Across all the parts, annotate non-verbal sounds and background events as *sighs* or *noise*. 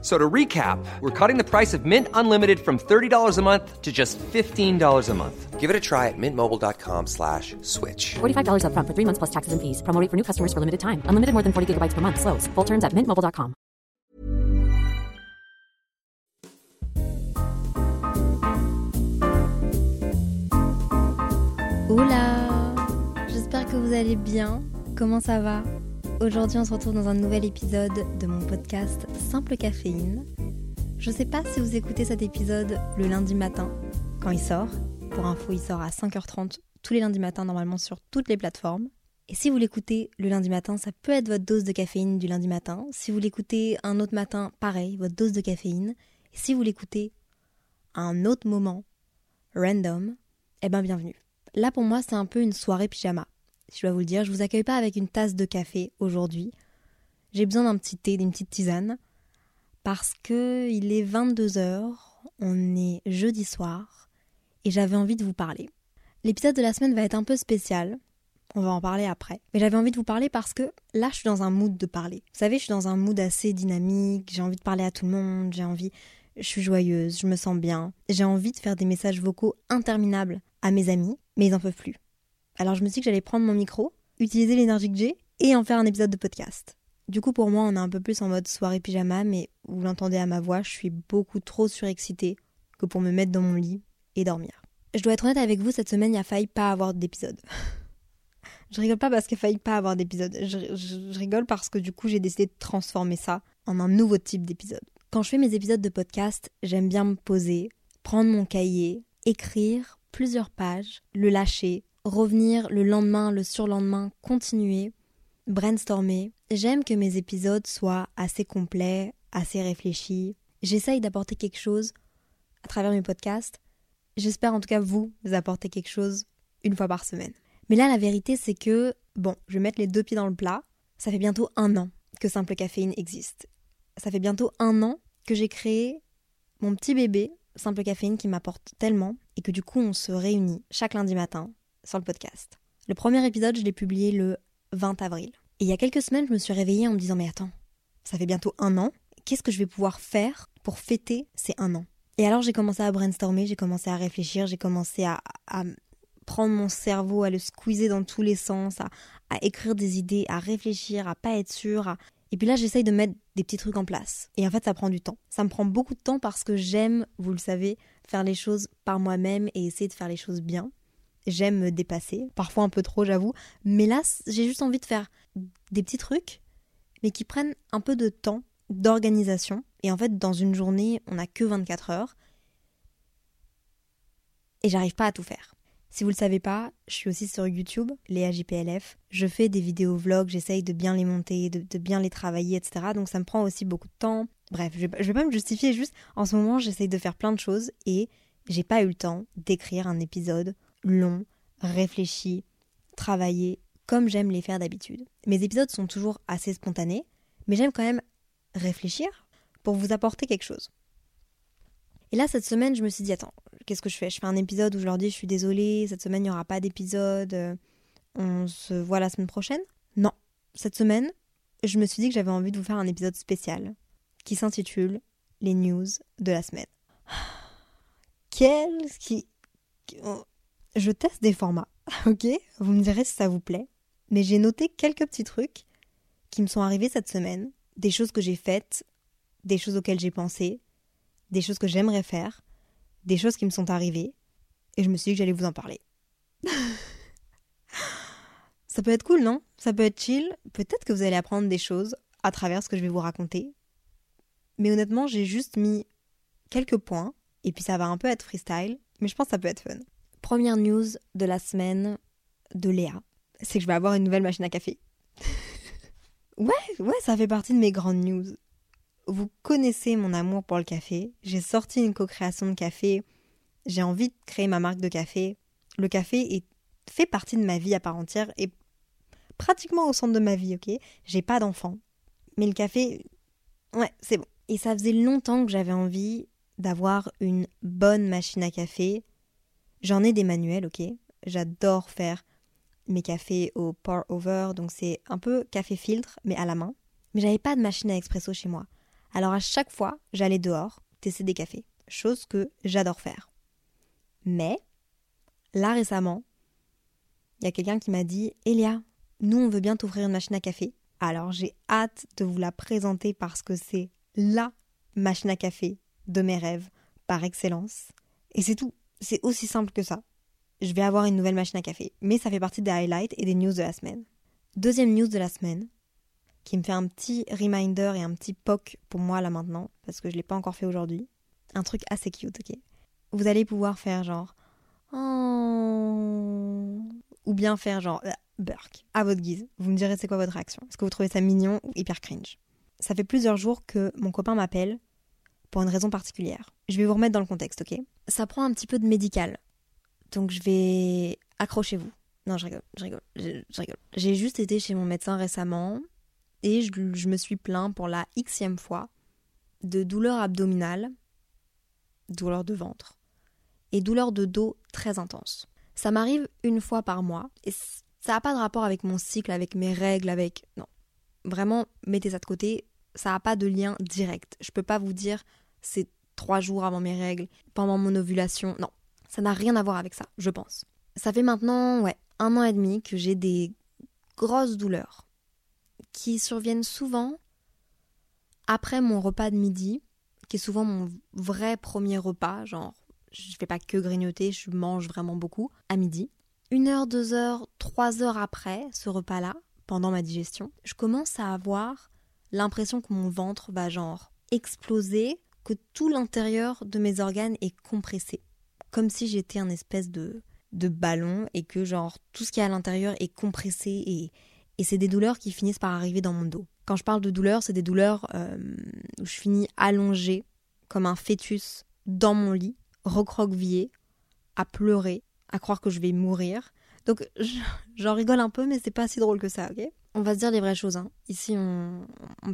So to recap, we're cutting the price of Mint Unlimited from $30 a month to just $15 a month. Give it a try at mintmobile.com slash switch. $45 upfront for three months plus taxes and fees. Promo rate for new customers for limited time. Unlimited more than 40 gigabytes per month. Slows. Full terms at mintmobile.com. Hola J'espère que vous allez bien. Comment ça va Aujourd'hui, on se retrouve dans un nouvel épisode de mon podcast Simple Caféine. Je sais pas si vous écoutez cet épisode le lundi matin, quand il sort. Pour info, il sort à 5h30 tous les lundis matins, normalement sur toutes les plateformes. Et si vous l'écoutez le lundi matin, ça peut être votre dose de caféine du lundi matin. Si vous l'écoutez un autre matin, pareil, votre dose de caféine. Et si vous l'écoutez à un autre moment, random, eh ben bienvenue. Là pour moi, c'est un peu une soirée pyjama je dois vous le dire. Je vous accueille pas avec une tasse de café aujourd'hui. J'ai besoin d'un petit thé, d'une petite tisane. Parce que il est 22h, on est jeudi soir, et j'avais envie de vous parler. L'épisode de la semaine va être un peu spécial. On va en parler après. Mais j'avais envie de vous parler parce que là, je suis dans un mood de parler. Vous savez, je suis dans un mood assez dynamique, j'ai envie de parler à tout le monde, j'ai envie. Je suis joyeuse, je me sens bien. J'ai envie de faire des messages vocaux interminables à mes amis, mais ils n'en peuvent plus. Alors je me suis dit que j'allais prendre mon micro, utiliser l'énergie que j'ai et en faire un épisode de podcast. Du coup, pour moi, on est un peu plus en mode soirée pyjama, mais vous l'entendez à ma voix, je suis beaucoup trop surexcitée que pour me mettre dans mon lit et dormir. Je dois être honnête avec vous, cette semaine, il *laughs* a failli pas avoir d'épisode. je rigole pas parce qu'il a failli pas avoir d'épisode. Je, je, rigole parce que du coup, j'ai décidé de transformer ça en un nouveau type d'épisode. Quand je fais mes épisodes de podcast, j'aime bien me poser, prendre mon cahier, écrire plusieurs pages, le lâcher, revenir le lendemain, le surlendemain, continuer, brainstormer. J'aime que mes épisodes soient assez complets, assez réfléchis. J'essaye d'apporter quelque chose à travers mes podcasts. J'espère en tout cas vous, vous apporter quelque chose une fois par semaine. Mais là, la vérité, c'est que, bon, je vais mettre les deux pieds dans le plat. Ça fait bientôt un an que Simple Caféine existe. Ça fait bientôt un an que j'ai créé mon petit bébé, Simple Caféine, qui m'apporte tellement, et que du coup, on se réunit chaque lundi matin sur le podcast. Le premier épisode, je l'ai publié le 20 avril. Et il y a quelques semaines, je me suis réveillée en me disant Mais attends, ça fait bientôt un an, qu'est-ce que je vais pouvoir faire pour fêter ces un an? Et alors j'ai commencé à brainstormer, j'ai commencé à réfléchir, j'ai commencé à, prendre mon cerveau, à le squeezer dans tous les sens, à, écrire des idées, à réfléchir, à pas être sûr. Et puis là, j'essaye de mettre des petits trucs en place. Et en fait, ça prend du temps. Ça me prend beaucoup de temps parce que j'aime, vous le savez, faire les choses par moi-même et essayer de faire les choses bien. J'aime me dépasser, parfois un peu trop, j'avoue. Mais là, j'ai juste envie de faire des petits trucs, mais qui prennent un peu de temps, d'organisation. Et en fait, dans une journée, on n'a que 24 heures. Et j'arrive pas à tout faire. Si vous le savez pas, je suis aussi sur YouTube, Léa JPLF. Je fais des vidéos vlogs, j'essaye de bien les monter, de, bien les travailler, etc. Donc ça me prend aussi beaucoup de temps. Bref, je vais, je vais pas me justifier, juste en ce moment, j'essaye de faire plein de choses et j'ai pas eu le temps d'écrire un épisode long, réfléchi, travaillé, comme j'aime les faire d'habitude. Mes épisodes sont toujours assez spontanés, mais j'aime quand même réfléchir pour vous apporter quelque chose. Et là, cette semaine, je me suis dit, attends, qu'est-ce que je fais? Je fais un épisode où je leur dis, je suis désolée, cette semaine, il n'y aura pas d'épisode, euh, on se voit la semaine prochaine? Non. Cette semaine, je me suis dit que j'avais envie de vous faire un épisode spécial qui s'intitule Les news de la semaine. *sighs* Quel qui je teste des formats, *laughs* ok? Vous me direz si ça vous plaît. Mais j'ai noté quelques petits trucs qui me sont arrivés cette semaine, des choses que j'ai faites, des choses auxquelles j'ai pensé, des choses que j'aimerais faire, des choses qui me sont arrivées, et je me suis dit que j'allais vous en parler. *laughs* ça peut être cool, non? Ça peut être chill. Peut-être que vous allez apprendre des choses à travers ce que je vais vous raconter. Mais honnêtement, j'ai juste mis quelques points, et puis ça va un peu être freestyle, mais je pense que ça peut être fun. Première news de la semaine de Léa, c'est que je vais avoir une nouvelle machine à café. *laughs* ouais, ouais, ça fait partie de mes grandes news. Vous connaissez mon amour pour le café. J'ai sorti une co-création de café. J'ai envie de créer ma marque de café. Le café est, fait partie de ma vie à part entière et pratiquement au centre de ma vie, ok? J'ai pas d'enfant. Mais le café Ouais, c'est bon. Et ça faisait longtemps que j'avais envie d'avoir une bonne machine à café. J'en ai des manuels, ok J'adore faire mes cafés au pour over, donc c'est un peu café filtre, mais à la main. Mais j'avais pas de machine à expresso chez moi. Alors à chaque fois, j'allais dehors tester des cafés, chose que j'adore faire. Mais, là récemment, il y a quelqu'un qui m'a dit Elia, nous on veut bien t'offrir une machine à café. Alors j'ai hâte de vous la présenter parce que c'est LA machine à café de mes rêves par excellence. Et c'est tout. C'est aussi simple que ça. Je vais avoir une nouvelle machine à café. Mais ça fait partie des highlights et des news de la semaine. Deuxième news de la semaine, qui me fait un petit reminder et un petit poc pour moi là maintenant, parce que je ne l'ai pas encore fait aujourd'hui. Un truc assez cute, ok Vous allez pouvoir faire genre. Oh. Ou bien faire genre. Euh, Burk, à votre guise. Vous me direz c'est quoi votre réaction? Est-ce que vous trouvez ça mignon ou hyper cringe? Ça fait plusieurs jours que mon copain m'appelle pour une raison particulière. Je vais vous remettre dans le contexte, ok? Ça prend un petit peu de médical. Donc je vais... Accrochez-vous. Non, je rigole, je rigole, je, rigole. J'ai juste été chez mon médecin récemment et je, je me suis plaint pour la xème fois de douleurs abdominales, douleurs de ventre et douleurs de dos très intenses. Ça m'arrive une fois par mois et ça n'a pas de rapport avec mon cycle, avec mes règles, avec... Non. Vraiment, mettez ça de côté. Ça n'a pas de lien direct. Je peux pas vous dire c'est trois jours avant mes règles, pendant mon ovulation. Non, ça n'a rien à voir avec ça, je pense. Ça fait maintenant, ouais, un an et demi que j'ai des grosses douleurs qui surviennent souvent après mon repas de midi, qui est souvent mon vrai premier repas, genre je fais pas que grignoter, je mange vraiment beaucoup à midi une heure, deux heures, trois heures après ce repas-là, pendant ma digestion, je commence à avoir l'impression que mon ventre va genre exploser, que tout l'intérieur de mes organes est compressé. Comme si j'étais un espèce de, de ballon et que genre tout ce qui est à l'intérieur est compressé et, et c'est des douleurs qui finissent par arriver dans mon dos. Quand je parle de douleurs, c'est des douleurs euh, où je finis allongée comme un fœtus dans mon lit, recroquevillé, à pleurer, à croire que je vais mourir. Donc j'en rigole un peu, mais c'est pas si drôle que ça, ok? On va se dire les vraies choses. Hein. Ici, on,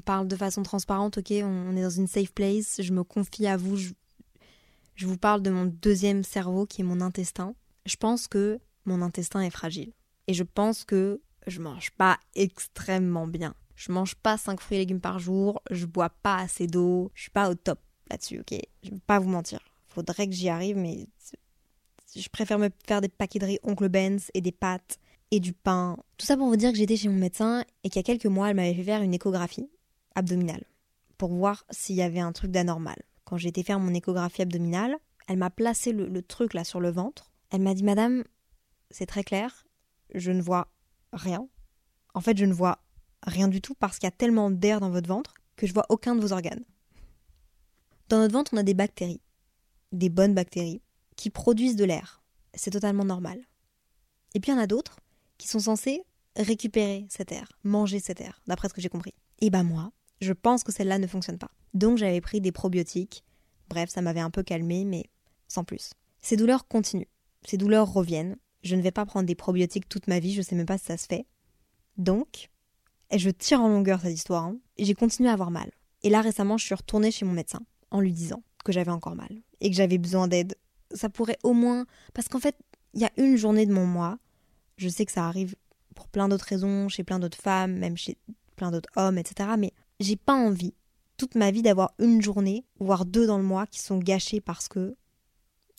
parle de façon transparente, ok? On est dans une safe place. Je me confie à vous. Je, vous parle de mon deuxième cerveau, qui est mon intestin. Je pense que mon intestin est fragile. Et je pense que je mange pas extrêmement bien. Je mange pas 5 fruits et légumes par jour, je bois pas assez d'eau, je suis pas au top là-dessus, ok? Je vais pas vous mentir. Faudrait que j'y arrive, mais je préfère me faire des paquets de riz Oncle Benz et des pâtes et du pain. Tout ça pour vous dire que j'étais chez mon médecin et qu'il y a quelques mois, elle m'avait fait faire une échographie abdominale pour voir s'il y avait un truc d'anormal. Quand j'ai été faire mon échographie abdominale, elle m'a placé le, le truc là sur le ventre. Elle m'a dit Madame, c'est très clair, je ne vois rien. En fait, je ne vois rien du tout parce qu'il y a tellement d'air dans votre ventre que je vois aucun de vos organes. Dans notre ventre, on a des bactéries, des bonnes bactéries, qui produisent de l'air. C'est totalement normal. Et puis il y en a d'autres qui sont censés récupérer cet air, manger cet air, d'après ce que j'ai compris. Et bah moi, je pense que celle-là ne fonctionne pas. Donc j'avais pris des probiotiques. Bref, ça m'avait un peu calmé, mais sans plus. Ces douleurs continuent. Ces douleurs reviennent. Je ne vais pas prendre des probiotiques toute ma vie, je sais même pas si ça se fait. Donc, et je tire en longueur cette histoire, hein, j'ai continué à avoir mal. Et là récemment, je suis retournée chez mon médecin en lui disant que j'avais encore mal et que j'avais besoin d'aide ça pourrait au moins. Parce qu'en fait, il y a une journée de mon mois. Je sais que ça arrive pour plein d'autres raisons, chez plein d'autres femmes, même chez plein d'autres hommes, etc. Mais j'ai pas envie, toute ma vie, d'avoir une journée, voire deux dans le mois, qui sont gâchées parce que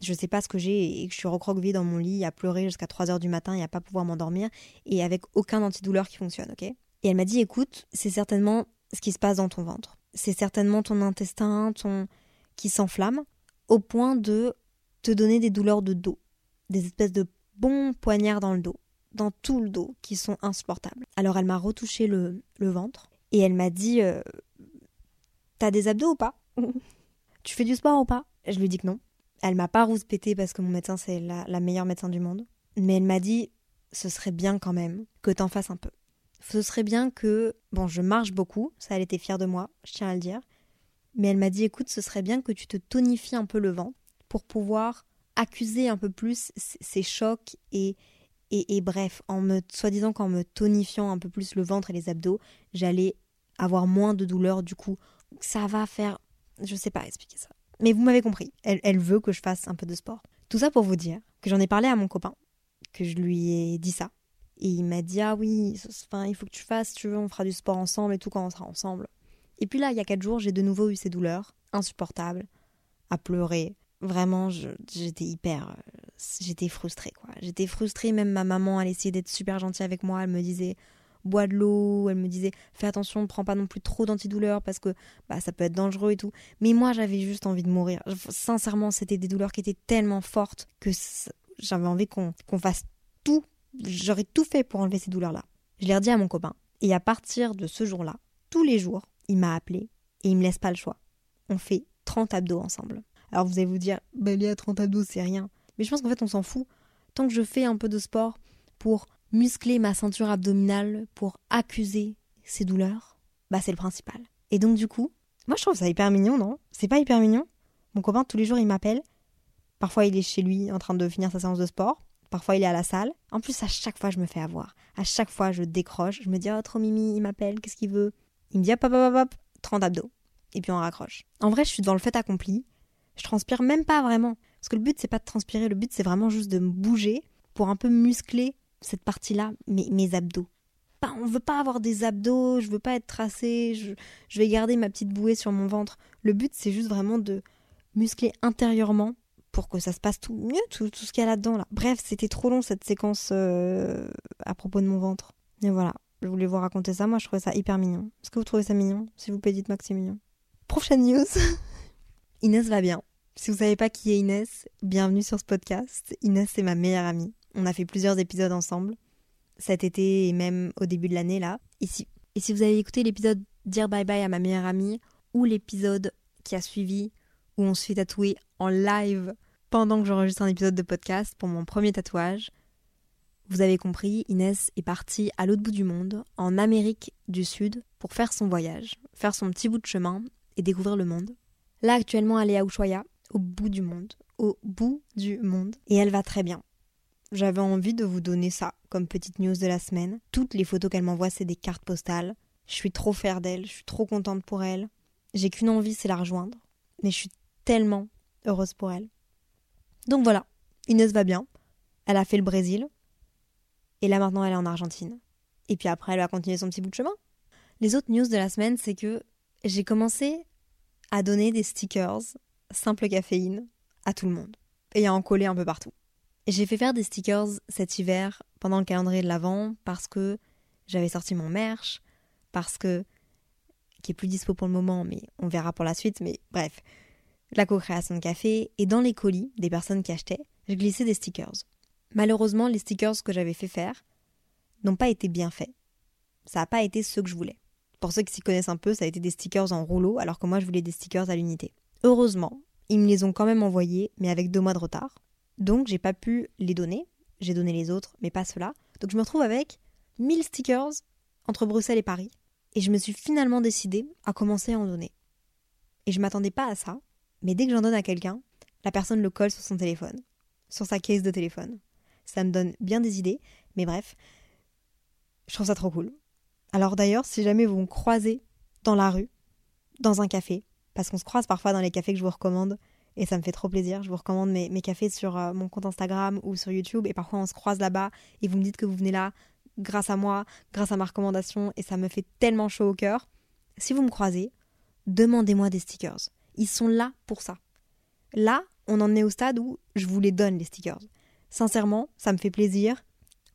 je sais pas ce que j'ai et que je suis recroquevillée dans mon lit à pleurer jusqu'à 3 heures du matin et à pas pouvoir m'endormir et avec aucun antidouleur qui fonctionne, ok? Et elle m'a dit écoute, c'est certainement ce qui se passe dans ton ventre. C'est certainement ton intestin, ton qui s'enflamme au point de te donner des douleurs de dos, des espèces de bons poignards dans le dos, dans tout le dos, qui sont insupportables. Alors elle m'a retouché le, ventre et elle m'a dit euh, T'as des abdos ou pas? *laughs* Tu fais du sport ou pas? Je lui dis que non. Elle m'a pas rouspété parce que mon médecin c'est la, la meilleure médecin du monde. Mais elle m'a dit ce serait bien quand même que t'en fasses un peu. Ce serait bien que. Bon, je marche beaucoup, ça elle était fière de moi, je tiens à le dire. Mais elle m'a dit écoute, ce serait bien que tu te tonifies un peu le ventre pour pouvoir accuser un peu plus ces chocs et, et, bref, en me soi-disant qu'en me tonifiant un peu plus le ventre et les abdos, j'allais avoir moins de douleur du coup ça va faire. Je sais pas expliquer ça. Mais vous m'avez compris. Elle, elle veut que je fasse un peu de sport. Tout ça pour vous dire que j'en ai parlé à mon copain, que je lui ai dit ça. Et il m'a dit Ah oui, enfin, il faut que tu fasses, tu veux, on fera du sport ensemble et tout quand on sera ensemble. Et puis là, il y a quatre jours, j'ai de nouveau eu ces douleurs insupportables, à pleurer. Vraiment, j'étais hyper. Euh, j'étais frustrée, quoi. J'étais frustrée, même ma maman, elle essayait d'être super gentille avec moi. Elle me disait bois de l'eau, elle me disait fais attention, ne prends pas non plus trop d'antidouleurs parce que bah, ça peut être dangereux et tout. Mais moi, j'avais juste envie de mourir. Sincèrement, c'était des douleurs qui étaient tellement fortes que j'avais envie qu'on fasse tout. J'aurais tout fait pour enlever ces douleurs-là. Je l'ai redit à mon copain. Et à partir de ce jour-là, tous les jours, il m'a appelé et il me laisse pas le choix. On fait 30 abdos ensemble. Alors vous allez vous dire, bah, y a 30 abdos, c'est rien. Mais je pense qu'en fait, on s'en fout. Tant que je fais un peu de sport pour muscler ma ceinture abdominale, pour accuser ces douleurs, bah c'est le principal. Et donc du coup, moi je trouve ça hyper mignon, non? C'est pas hyper mignon? Mon copain, tous les jours, il m'appelle. Parfois, il est chez lui en train de finir sa séance de sport. Parfois, il est à la salle. En plus, à chaque fois, je me fais avoir. À chaque fois, je décroche. Je me dis, oh, trop mimi, il m'appelle, qu'est-ce qu'il veut? Il me dit, hop, hop, hop, hop, 30 abdos. Et puis on raccroche. En vrai, je suis dans le fait accompli. Je transpire même pas vraiment. Parce que le but, c'est pas de transpirer. Le but, c'est vraiment juste de me bouger pour un peu muscler cette partie-là, mes, mes abdos. Pas, on veut pas avoir des abdos, je veux pas être tracée, je, vais garder ma petite bouée sur mon ventre. Le but, c'est juste vraiment de muscler intérieurement pour que ça se passe tout mieux, tout, ce qu'il y a là-dedans. Là. Bref, c'était trop long cette séquence euh, à propos de mon ventre. Et voilà, je voulais vous raconter ça. Moi, je trouvais ça hyper mignon. Est-ce que vous trouvez ça mignon? S'il vous plaît, dites-moi que c'est mignon. Prochaine news. *laughs* Inès va bien. Si vous savez pas qui est Inès, bienvenue sur ce podcast. Inès, c'est ma meilleure amie. On a fait plusieurs épisodes ensemble, cet été et même au début de l'année là. Ici. Et si vous avez écouté l'épisode Dire bye bye à ma meilleure amie ou l'épisode qui a suivi où on se fait tatouer en live pendant que j'enregistre un épisode de podcast pour mon premier tatouage, vous avez compris, Inès est partie à l'autre bout du monde, en Amérique du Sud, pour faire son voyage, faire son petit bout de chemin et découvrir le monde. Là, actuellement, elle est à Ushuaia, au bout du monde. Au bout du monde. Et elle va très bien j'avais envie de vous donner ça comme petite news de la semaine. Toutes les photos qu'elle m'envoie, c'est des cartes postales. Je suis trop fière d'elle, je suis trop contente pour elle. J'ai qu'une envie, c'est la rejoindre. Mais je suis tellement heureuse pour elle. Donc voilà, Inès va bien. Elle a fait le Brésil. Et là maintenant, elle est en Argentine. Et puis après, elle va continuer son petit bout de chemin. Les autres news de la semaine, c'est que j'ai commencé à donner des stickers simple caféine à tout le monde. Et à en coller un peu partout. J'ai fait faire des stickers cet hiver pendant le calendrier de l'Avent parce que j'avais sorti mon merch, parce que qui est plus dispo pour le moment, mais on verra pour la suite. Mais bref, la co-création de café et dans les colis des personnes qui achetaient, je glissais des stickers. Malheureusement, les stickers que j'avais fait faire n'ont pas été bien faits. Ça n'a pas été ce que je voulais. Pour ceux qui s'y connaissent un peu, ça a été des stickers en rouleau, alors que moi je voulais des stickers à l'unité. Heureusement, ils me les ont quand même envoyés, mais avec deux mois de retard. Donc j'ai pas pu les donner. J'ai donné les autres, mais pas ceux-là. Donc je me retrouve avec 1000 stickers entre Bruxelles et Paris. Et je me suis finalement décidée à commencer à en donner. Et je m'attendais pas à ça, mais dès que j'en donne à quelqu'un, la personne le colle sur son téléphone, sur sa caisse de téléphone. Ça me donne bien des idées, mais bref, je trouve ça trop cool. Alors d'ailleurs, si jamais vous me croisez dans la rue, dans un café, parce qu'on se croise parfois dans les cafés que je vous recommande, et ça me fait trop plaisir. Je vous recommande mes, cafés sur euh, mon compte Instagram ou sur YouTube et parfois on se croise là-bas et vous me dites que vous venez là grâce à moi, grâce à ma recommandation et ça me fait tellement chaud au cœur. Si vous me croisez, demandez-moi des stickers. Ils sont là pour ça. Là, on en est au stade où je vous les donne les stickers. Sincèrement, ça me fait plaisir.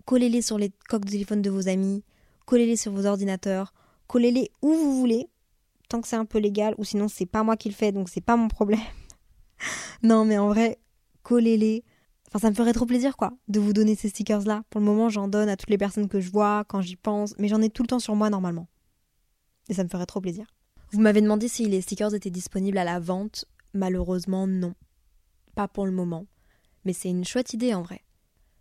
Collez-les sur les coques de téléphone de vos amis, collez-les sur vos ordinateurs, collez-les où vous voulez, tant que c'est un peu légal, ou sinon c'est pas moi qui le fais, donc c'est pas mon problème. *laughs* non, mais en vrai, collez-les. Enfin, ça me ferait trop plaisir, quoi, de vous donner ces stickers-là. Pour le moment, j'en donne à toutes les personnes que je vois, quand j'y pense, mais j'en ai tout le temps sur moi, normalement. Et ça me ferait trop plaisir. Vous m'avez demandé si les stickers étaient disponibles à la vente. Malheureusement, non. Pas pour le moment. Mais c'est une chouette idée, en vrai.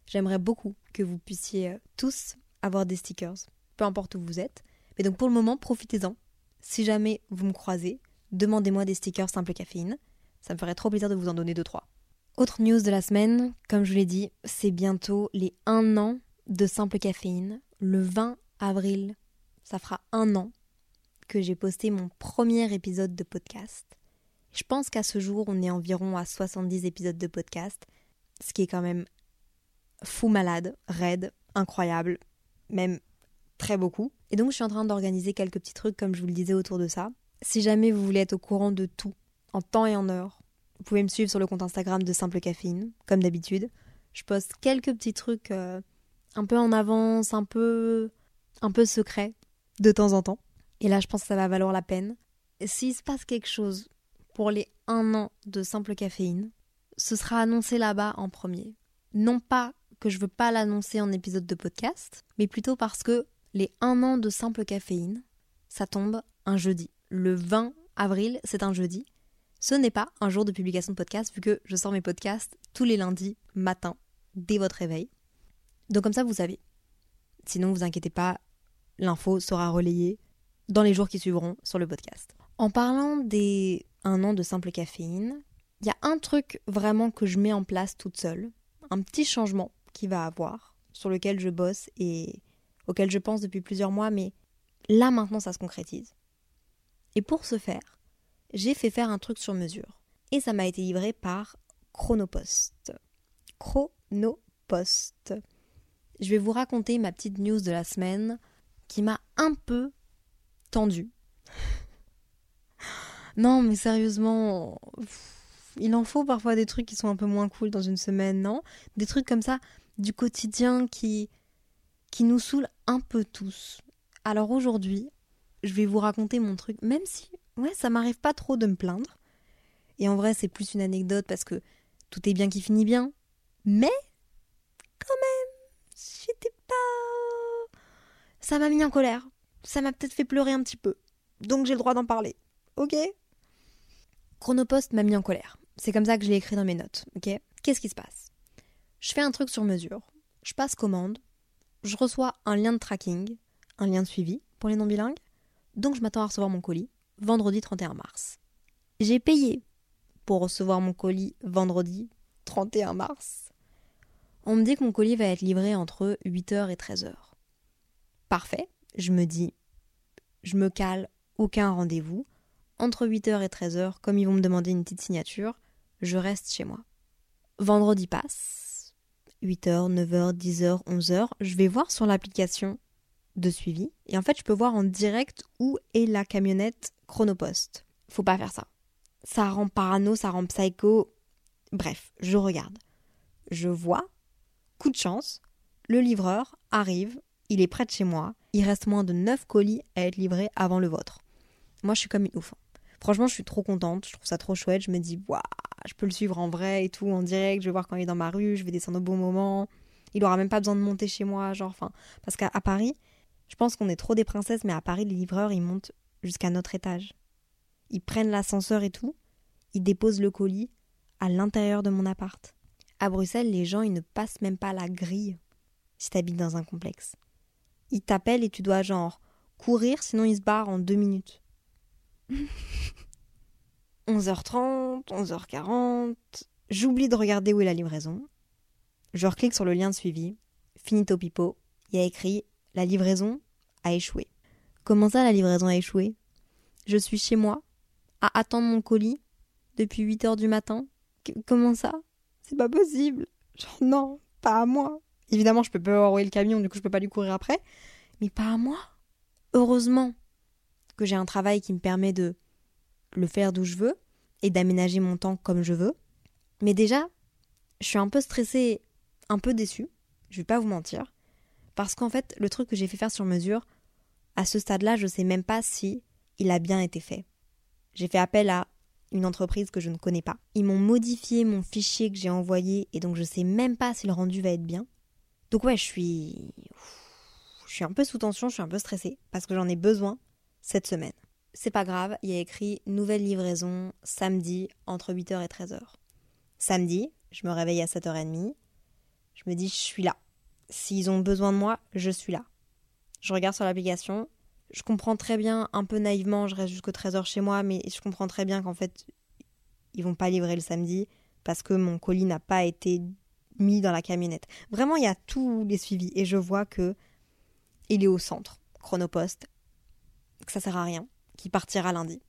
J'aimerais beaucoup que vous puissiez euh, tous avoir des stickers, peu importe où vous êtes. Mais donc, pour le moment, profitez-en. Si jamais vous me croisez, demandez-moi des stickers simple caféine. Ça me ferait trop plaisir de vous en donner deux, trois. Autre news de la semaine, comme je l'ai dit, c'est bientôt les 1 an de simple caféine. Le 20 avril, ça fera un an que j'ai posté mon premier épisode de podcast. Je pense qu'à ce jour, on est environ à 70 épisodes de podcast, ce qui est quand même fou malade, raide, incroyable, même très beaucoup. Et donc je suis en train d'organiser quelques petits trucs, comme je vous le disais, autour de ça. Si jamais vous voulez être au courant de tout, en temps et en heure, vous pouvez me suivre sur le compte Instagram de Simple Caféine, comme d'habitude. Je poste quelques petits trucs euh, un peu en avance, un peu, un peu secret, de temps en temps. Et là, je pense que ça va valoir la peine. S'il se passe quelque chose pour les un an de Simple Caféine, ce sera annoncé là-bas en premier. Non pas que je veux pas l'annoncer en épisode de podcast, mais plutôt parce que les un an de Simple Caféine, ça tombe un jeudi. Le 20 avril, c'est un jeudi. Ce n'est pas un jour de publication de podcast, vu que je sors mes podcasts tous les lundis matin, dès votre réveil. Donc comme ça, vous savez. Sinon, vous inquiétez pas, l'info sera relayée dans les jours qui suivront sur le podcast. En parlant des un an de simple caféine, il y a un truc vraiment que je mets en place toute seule, un petit changement qui va avoir, sur lequel je bosse et auquel je pense depuis plusieurs mois, mais là maintenant ça se concrétise. Et pour ce faire, j'ai fait faire un truc sur mesure. Et ça m'a été livré par Chronopost. Chronopost. Je vais vous raconter ma petite news de la semaine qui m'a un peu tendue. *laughs* non, mais sérieusement, il en faut parfois des trucs qui sont un peu moins cool dans une semaine, non? Des trucs comme ça du quotidien qui qui nous saoulent un peu tous. Alors aujourd'hui, je vais vous raconter mon truc, même si Ouais, ça m'arrive pas trop de me plaindre. Et en vrai, c'est plus une anecdote parce que tout est bien qui finit bien. Mais, quand même, j'étais pas. Ça m'a mis en colère. Ça m'a peut-être fait pleurer un petit peu. Donc j'ai le droit d'en parler. Ok? Chronopost m'a mis en colère. C'est comme ça que je l'ai écrit dans mes notes. Ok? Qu'est-ce qui se passe? Je fais un truc sur mesure. Je passe commande. Je reçois un lien de tracking, un lien de suivi pour les non bilingues. Donc je m'attends à recevoir mon colis vendredi 31 mars. J'ai payé pour recevoir mon colis vendredi 31 mars. On me dit que mon colis va être livré entre 8h et 13h. Parfait, je me dis, je me cale, aucun rendez-vous. Entre 8h et 13h, comme ils vont me demander une petite signature, je reste chez moi. Vendredi passe, 8h, 9h, 10h, 11h, je vais voir sur l'application de suivi. Et en fait, je peux voir en direct où est la camionnette chronopost. Faut pas faire ça. Ça rend parano, ça rend psycho. Bref, je regarde. Je vois, coup de chance, le livreur arrive, il est près de chez moi, il reste moins de 9 colis à être livrés avant le vôtre. Moi, je suis comme une ouf. Franchement, je suis trop contente, je trouve ça trop chouette. Je me dis, waouh, je peux le suivre en vrai et tout, en direct. Je vais voir quand il est dans ma rue, je vais descendre au bon moment. Il aura même pas besoin de monter chez moi, genre, enfin. Parce qu'à Paris, je pense qu'on est trop des princesses, mais à Paris, les livreurs, ils montent jusqu'à notre étage. Ils prennent l'ascenseur et tout, ils déposent le colis à l'intérieur de mon appart. À Bruxelles, les gens, ils ne passent même pas la grille si t'habites dans un complexe. Ils t'appellent et tu dois genre courir, sinon ils se barrent en deux minutes. *laughs* 11h30, 11h40, j'oublie de regarder où est la livraison. Je reclique sur le lien de suivi. Finito pipo. Il y a écrit la livraison a échoué. Comment ça, la livraison a échoué? Je suis chez moi, à attendre mon colis, depuis 8 heures du matin. comment ça? C'est pas possible. Genre, non, pas à moi. Évidemment, je peux pas envoyer le camion, du coup, je peux pas lui courir après. Mais pas à moi. Heureusement que j'ai un travail qui me permet de le faire d'où je veux et d'aménager mon temps comme je veux. Mais déjà, je suis un peu stressée, un peu déçue, je vais pas vous mentir. Parce qu'en fait, le truc que j'ai fait faire sur mesure, à ce stade-là, je sais même pas si il a bien été fait. J'ai fait appel à une entreprise que je ne connais pas. Ils m'ont modifié mon fichier que j'ai envoyé et donc je sais même pas si le rendu va être bien. Donc ouais, je suis je suis un peu sous tension, je suis un peu stressée parce que j'en ai besoin cette semaine. C'est pas grave, il y a écrit nouvelle livraison samedi entre 8h et 13h. Samedi, je me réveille à 7h30. Je me dis je suis là. S'ils ont besoin de moi, je suis là. Je regarde sur l'application. Je comprends très bien, un peu naïvement, je reste jusqu'au 13h chez moi, mais je comprends très bien qu'en fait, ils vont pas livrer le samedi parce que mon colis n'a pas été mis dans la camionnette. Vraiment, il y a tous les suivis et je vois que il est au centre, chronopost, que ça sert à rien. qui partira lundi.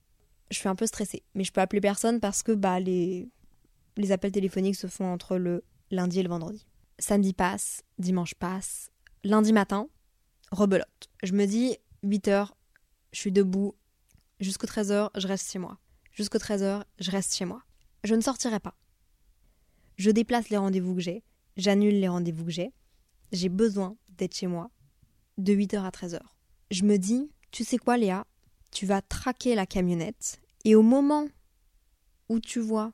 Je suis un peu stressée, mais je peux appeler personne parce que bah, les, les appels téléphoniques se font entre le lundi et le vendredi. Samedi passe, dimanche passe, lundi matin, rebelote. Je me dis 8h, je suis debout, jusqu'au 13h, je reste chez moi. Jusqu'au 13h, je reste chez moi. Je ne sortirai pas. Je déplace les rendez-vous que j'ai, j'annule les rendez-vous que j'ai. J'ai besoin d'être chez moi de 8h à 13h. Je me dis, tu sais quoi Léa, tu vas traquer la camionnette et au moment où tu vois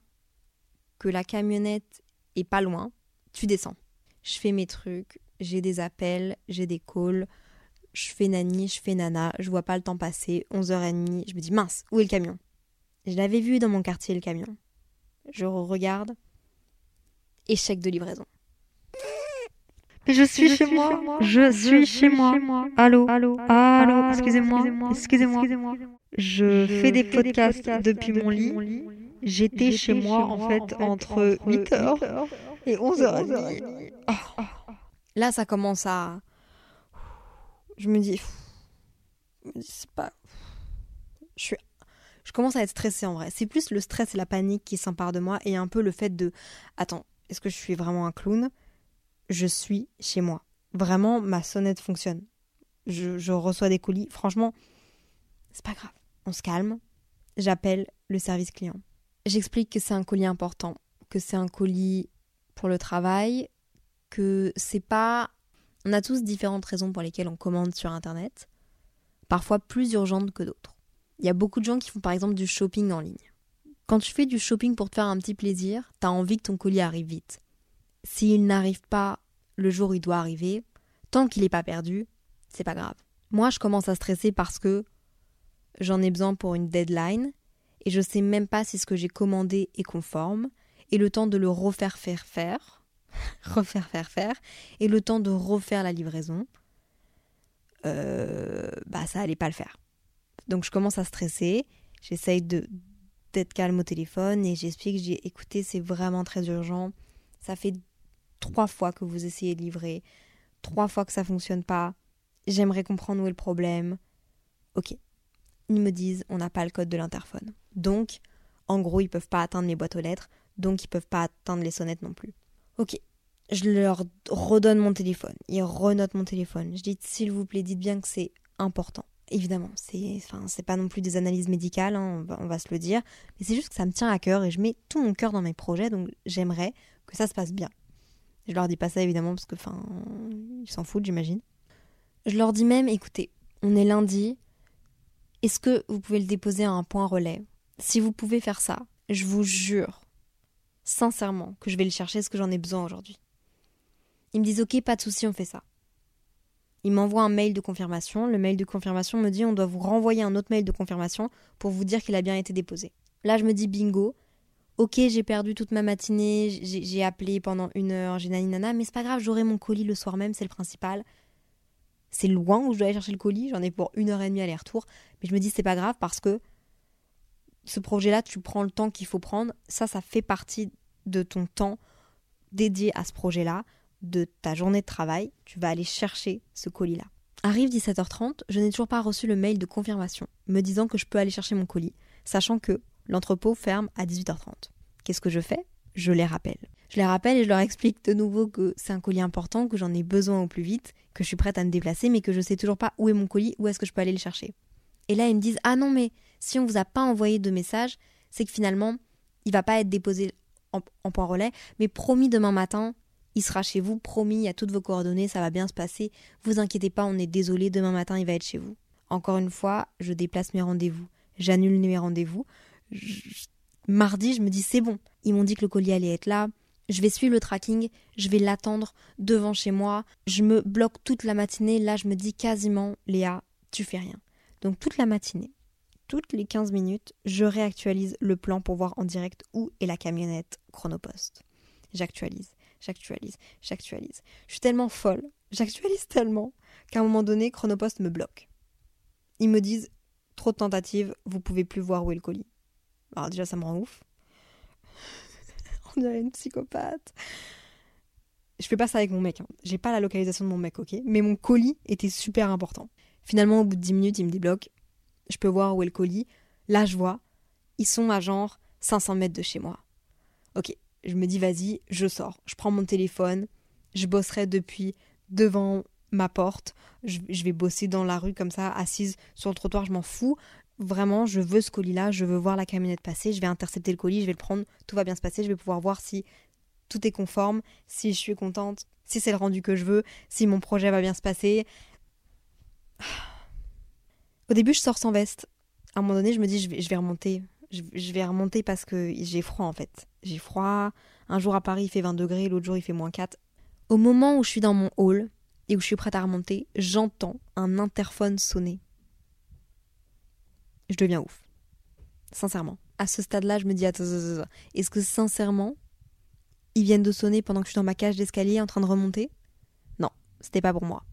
que la camionnette est pas loin, tu descends. Je fais mes trucs, j'ai des appels, j'ai des calls, je fais nani, je fais nana, je vois pas le temps passer, 11h30, je me dis mince, où est le camion? Je l'avais vu dans mon quartier le camion. Je regarde, échec de livraison. Je suis chez moi. Je suis chez moi. Allô. Allô. Allô. Excusez-moi. Excusez-moi. Je fais des podcasts depuis mon lit. J'étais chez moi en fait entre 8h et 11h30. Là, ça commence à. Je me dis. Je me dis, c'est pas. Je suis. Je commence à être stressée en vrai. C'est plus le stress et la panique qui s'emparent de moi et un peu le fait de. Attends, est-ce que je suis vraiment un clown? Je suis chez moi. Vraiment, ma sonnette fonctionne. Je, reçois des colis. Franchement, c'est pas grave. On se calme. J'appelle le service client. J'explique que c'est un colis important, que c'est un colis pour le travail, que c'est pas. On a tous différentes raisons pour lesquelles on commande sur internet, parfois plus urgentes que d'autres. Il y a beaucoup de gens qui font par exemple du shopping en ligne. Quand tu fais du shopping pour te faire un petit plaisir, t'as envie que ton colis arrive vite. S'il n'arrive pas le jour où il doit arriver, tant qu'il n'est pas perdu, c'est pas grave. Moi, je commence à stresser parce que j'en ai besoin pour une deadline et je sais même pas si ce que j'ai commandé est conforme et le temps de le refaire faire faire, *laughs* refaire faire faire et le temps de refaire la livraison, euh, bah ça allait pas le faire. Donc je commence à stresser, j'essaye d'être calme au téléphone et j'explique, j'ai écouté, c'est vraiment très urgent. Ça fait trois fois que vous essayez de livrer, trois fois que ça fonctionne pas. J'aimerais comprendre où est le problème. Ok. Ils me disent, on n'a pas le code de l'interphone. Donc, en gros, ils peuvent pas atteindre mes boîtes aux lettres, donc ils peuvent pas atteindre les sonnettes non plus. Ok. Je leur redonne mon téléphone. Ils renotent mon téléphone. Je dis, s'il vous plaît, dites bien que c'est important. Évidemment, c'est enfin, pas non plus des analyses médicales, hein, on, va, on va se le dire, mais c'est juste que ça me tient à cœur et je mets tout mon cœur dans mes projets, donc j'aimerais que ça se passe bien. Je leur dis pas ça évidemment parce que, enfin, ils s'en foutent, j'imagine. Je leur dis même, écoutez, on est lundi, est-ce que vous pouvez le déposer à un point relais? Si vous pouvez faire ça, je vous jure, sincèrement, que je vais le chercher parce que j'en ai besoin aujourd'hui. Ils me disent, ok, pas de souci, on fait ça. Il m'envoie un mail de confirmation. Le mail de confirmation me dit on doit vous renvoyer un autre mail de confirmation pour vous dire qu'il a bien été déposé. Là, je me dis bingo. Ok, j'ai perdu toute ma matinée, j'ai appelé pendant une heure, j'ai nana, mais c'est pas grave, j'aurai mon colis le soir même, c'est le principal. C'est loin où je dois aller chercher le colis, j'en ai pour une heure et demie aller-retour, mais je me dis c'est pas grave parce que ce projet-là, tu prends le temps qu'il faut prendre, ça, ça fait partie de ton temps dédié à ce projet-là de ta journée de travail, tu vas aller chercher ce colis-là. Arrive 17h30, je n'ai toujours pas reçu le mail de confirmation me disant que je peux aller chercher mon colis, sachant que l'entrepôt ferme à 18h30. Qu'est-ce que je fais? Je les rappelle. Je les rappelle et je leur explique de nouveau que c'est un colis important, que j'en ai besoin au plus vite, que je suis prête à me déplacer, mais que je sais toujours pas où est mon colis, où est-ce que je peux aller le chercher. Et là, ils me disent Ah non, mais si on vous a pas envoyé de message, c'est que finalement, il va pas être déposé en, en point relais, mais promis demain matin, il sera chez vous, promis, il y a toutes vos coordonnées, ça va bien se passer. Vous inquiétez pas, on est désolé, demain matin il va être chez vous. Encore une fois, je déplace mes rendez-vous, j'annule mes rendez-vous. Mardi, je me dis c'est bon. Ils m'ont dit que le colis allait être là. Je vais suivre le tracking, je vais l'attendre devant chez moi. Je me bloque toute la matinée. Là, je me dis quasiment, Léa, tu fais rien. Donc toute la matinée, toutes les 15 minutes, je réactualise le plan pour voir en direct où est la camionnette chronopost. J'actualise j'actualise, j'actualise. Je suis tellement folle, j'actualise tellement qu'à un moment donné, Chronopost me bloque. Ils me disent trop de tentatives, vous pouvez plus voir où est le colis. Alors déjà, ça me rend ouf. *laughs* On dirait une psychopathe. Je fais pas ça avec mon mec. Hein. J'ai pas la localisation de mon mec, ok? Mais mon colis était super important. Finalement, au bout de 10 minutes, il me débloque. je peux voir où est le colis. Là, je vois, ils sont à genre 500 mètres de chez moi. Ok, je me dis, vas-y, je sors. Je prends mon téléphone, je bosserai depuis devant ma porte. Je, je vais bosser dans la rue comme ça, assise sur le trottoir, je m'en fous. Vraiment, je veux ce colis-là, je veux voir la camionnette passer, je vais intercepter le colis, je vais le prendre, tout va bien se passer, je vais pouvoir voir si tout est conforme, si je suis contente, si c'est le rendu que je veux, si mon projet va bien se passer. Au début, je sors sans veste. À un moment donné, je me dis, je vais, je vais remonter. Je, vais remonter parce que j'ai froid en fait. J'ai froid. Un jour à Paris, il fait 20 degrés, l'autre jour, il fait moins 4. Au moment où je suis dans mon hall et où je suis prête à remonter, j'entends un interphone sonner. Je deviens ouf. Sincèrement. À ce stade-là, je me dis, attends, est-ce que sincèrement, ils viennent de sonner pendant que je suis dans ma cage d'escalier en train de remonter? Non, c'était pas pour moi.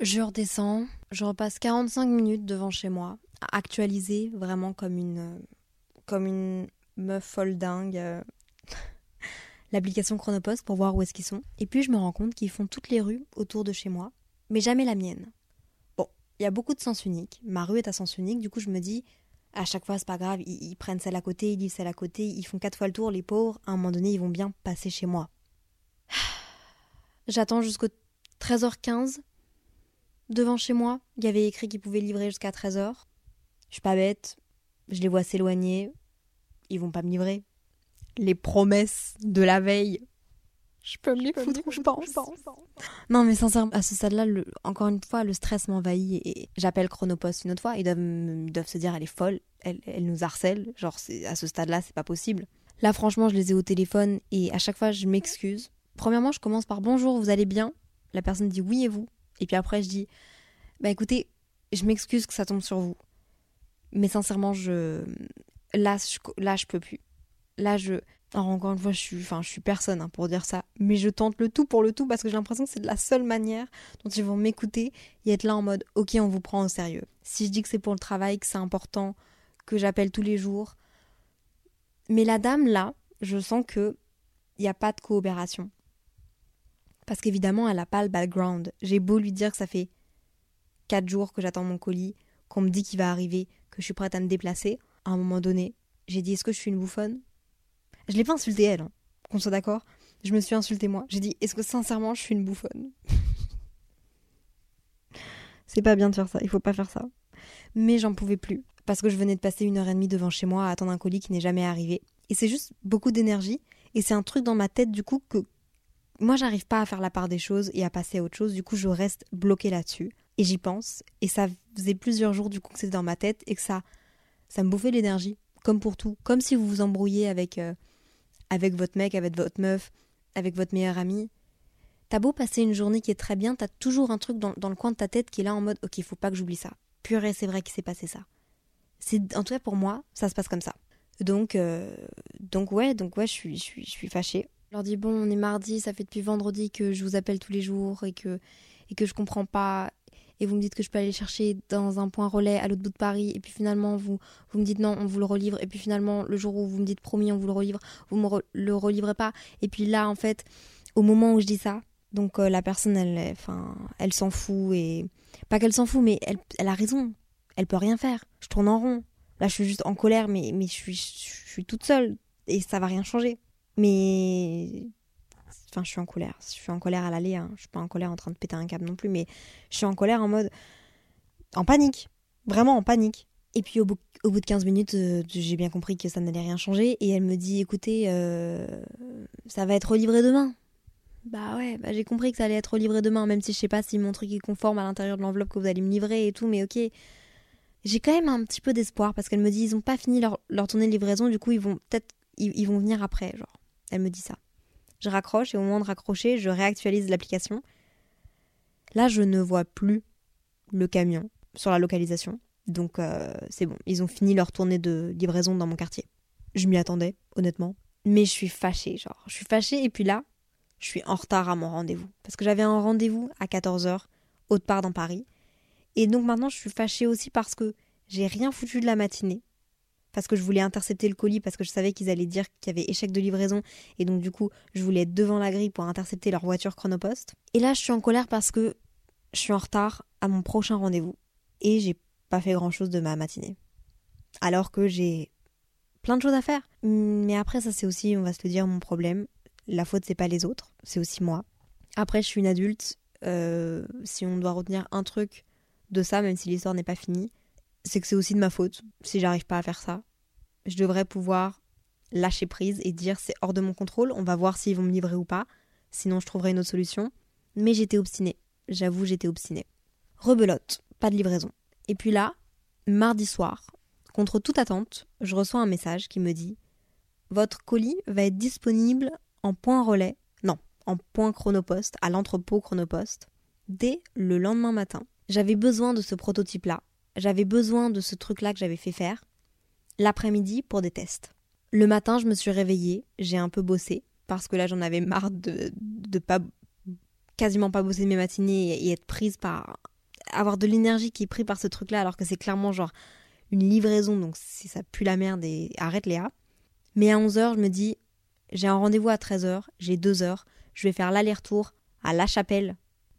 Je redescends, je repasse 45 minutes devant chez moi, à actualiser vraiment comme une, comme une meuf folle dingue euh, *laughs* l'application Chronopost pour voir où est-ce qu'ils sont. Et puis je me rends compte qu'ils font toutes les rues autour de chez moi, mais jamais la mienne. Il y a beaucoup de sens unique. Ma rue est à sens unique, du coup je me dis, à chaque fois c'est pas grave, ils, ils prennent celle à côté, ils lisent celle à côté, ils font quatre fois le tour, les pauvres, à un moment donné ils vont bien passer chez moi. *sighs* J'attends jusqu'au 13h15 devant chez moi. Il y avait écrit qu'ils pouvaient livrer jusqu'à 13h. Je suis pas bête, je les vois s'éloigner, ils vont pas me livrer. Les promesses de la veille, je peux me les foutre où je pense. Non, mais sincèrement, à ce stade-là, le- encore une fois, le stress m'envahit et j'appelle Chronopost une autre fois. Ils doivent, me- ils doivent se dire, elle est folle, elle, elle nous harcèle. Genre, à ce stade-là, c'est pas possible. Là, franchement, je les ai au téléphone et à chaque fois, je m'excuse. Premièrement, je commence par bonjour, vous allez bien? La personne dit oui et vous? Et puis après, je dis, bah écoutez, je m'excuse que ça tombe sur vous. Mais sincèrement, je. Là, je, là, je peux plus. Là, je. Alors, encore une fois, je suis, personne hein, pour dire ça. Mais je tente le tout pour le tout parce que j'ai l'impression que c'est la seule manière dont ils vont m'écouter et être là en mode Ok, on vous prend au sérieux. Si je dis que c'est pour le travail, que c'est important, que j'appelle tous les jours. Mais la dame, là, je sens que il n'y a pas de coopération. Parce qu'évidemment, elle n'a pas le background. J'ai beau lui dire que ça fait 4 jours que j'attends mon colis, qu'on me dit qu'il va arriver, que je suis prête à me déplacer. À un moment donné, j'ai dit Est-ce que je suis une bouffonne? Je l'ai pas insultée elle, hein, qu'on soit d'accord. Je me suis insultée moi. J'ai dit Est-ce que sincèrement je suis une bouffonne? *laughs* C'est pas bien de faire ça, il faut pas faire ça. Mais j'en pouvais plus. Parce que je venais de passer une heure et demie devant chez moi à attendre un colis qui n'est jamais arrivé. Et c'est juste beaucoup d'énergie. Et c'est un truc dans ma tête du coup que moi j'arrive pas à faire la part des choses et à passer à autre chose. Du coup je reste bloquée là-dessus. Et j'y pense. Et ça faisait plusieurs jours du coup que c'était dans ma tête et que ça, ça me bouffait l'énergie. Comme pour tout. Comme si vous vous embrouillez avec, euh, avec votre mec, avec votre meuf, avec votre meilleur ami. T'as beau passer une journée qui est très bien, t'as toujours un truc dans, le coin de ta tête qui est là en mode ok, faut pas que j'oublie ça. Purée, c'est vrai qu'il s'est passé ça. C'est en tout cas pour moi, ça se passe comme ça. Donc euh, donc ouais, donc ouais, je suis je suis je suis fâchée. Je leur dis bon, on est mardi, ça fait depuis vendredi que je vous appelle tous les jours et que et que je comprends pas et vous me dites que je peux aller chercher dans un point relais à l'autre bout de Paris et puis finalement vous vous me dites non, on vous le relivre et puis finalement le jour où vous me dites promis, on vous le relivre, vous me le relivrez pas et puis là en fait au moment où je dis ça, donc euh, la personne elle enfin elle s'en fout et pas qu'elle s'en fout mais elle, elle a raison. Elle peut rien faire. Je tourne en rond. Là, je suis juste en colère, mais, mais je, suis, je suis toute seule et ça va rien changer. Mais. Enfin, je suis en colère. Je suis en colère à l'aller. Hein. Je suis pas en colère en train de péter un câble non plus, mais je suis en colère en mode. En panique. Vraiment en panique. Et puis au bout, de 15 minutes, euh, j'ai bien compris que ça n'allait rien changer. Et elle me dit écoutez, euh, ça va être livré demain. Bah ouais, bah j'ai compris que ça allait être livré demain, même si je sais pas si mon truc est conforme à l'intérieur de l'enveloppe que vous allez me livrer et tout, mais ok. J'ai quand même un petit peu d'espoir parce qu'elle me dit ils ont pas fini leur, leur tournée de livraison, du coup ils vont peut-être ils, ils vont venir après, genre. Elle me dit ça. Je raccroche et au moment de raccrocher, je réactualise l'application. Là, je ne vois plus le camion sur la localisation. Donc euh, c'est bon, ils ont fini leur tournée de livraison dans mon quartier. Je m'y attendais, honnêtement. Mais je suis fâchée, genre. Je suis fâchée et puis là, je suis en retard à mon rendez-vous. Parce que j'avais un rendez-vous à 14h, autre part dans Paris. Et donc maintenant, je suis fâchée aussi parce que j'ai rien foutu de la matinée. Parce que je voulais intercepter le colis, parce que je savais qu'ils allaient dire qu'il y avait échec de livraison. Et donc, du coup, je voulais être devant la grille pour intercepter leur voiture chronopost. Et là, je suis en colère parce que je suis en retard à mon prochain rendez-vous. Et j'ai pas fait grand chose de ma matinée. Alors que j'ai plein de choses à faire. Mais après, ça c'est aussi, on va se le dire, mon problème. La faute, c'est pas les autres, c'est aussi moi. Après, je suis une adulte. euh, si on doit retenir un truc de ça, même si l'histoire n'est pas finie, c'est que c'est aussi de ma faute si j'arrive pas à faire ça. Je devrais pouvoir lâcher prise et dire c'est hors de mon contrôle, on va voir s'ils vont me livrer ou pas, sinon je trouverai une autre solution. Mais j'étais obstinée, j'avoue j'étais obstinée. Rebelote, pas de livraison. Et puis là, mardi soir, contre toute attente, je reçois un message qui me dit Votre colis va être disponible en point relais, non, en point chronopost, à l'entrepôt chronopost, dès le lendemain matin. J'avais besoin de ce prototype-là, j'avais besoin de ce truc-là que j'avais fait faire, l'après-midi pour des tests. Le matin, je me suis réveillée, j'ai un peu bossé, parce que là j'en avais marre de, de pas quasiment pas bosser mes matinées et être prise par avoir de l'énergie qui est prise par ce truc là alors que c'est clairement genre une livraison donc si ça pue la merde et arrête Léa mais à 11h je me dis j'ai un rendez-vous à 13h j'ai 2 heures je vais faire l'aller-retour à La Chapelle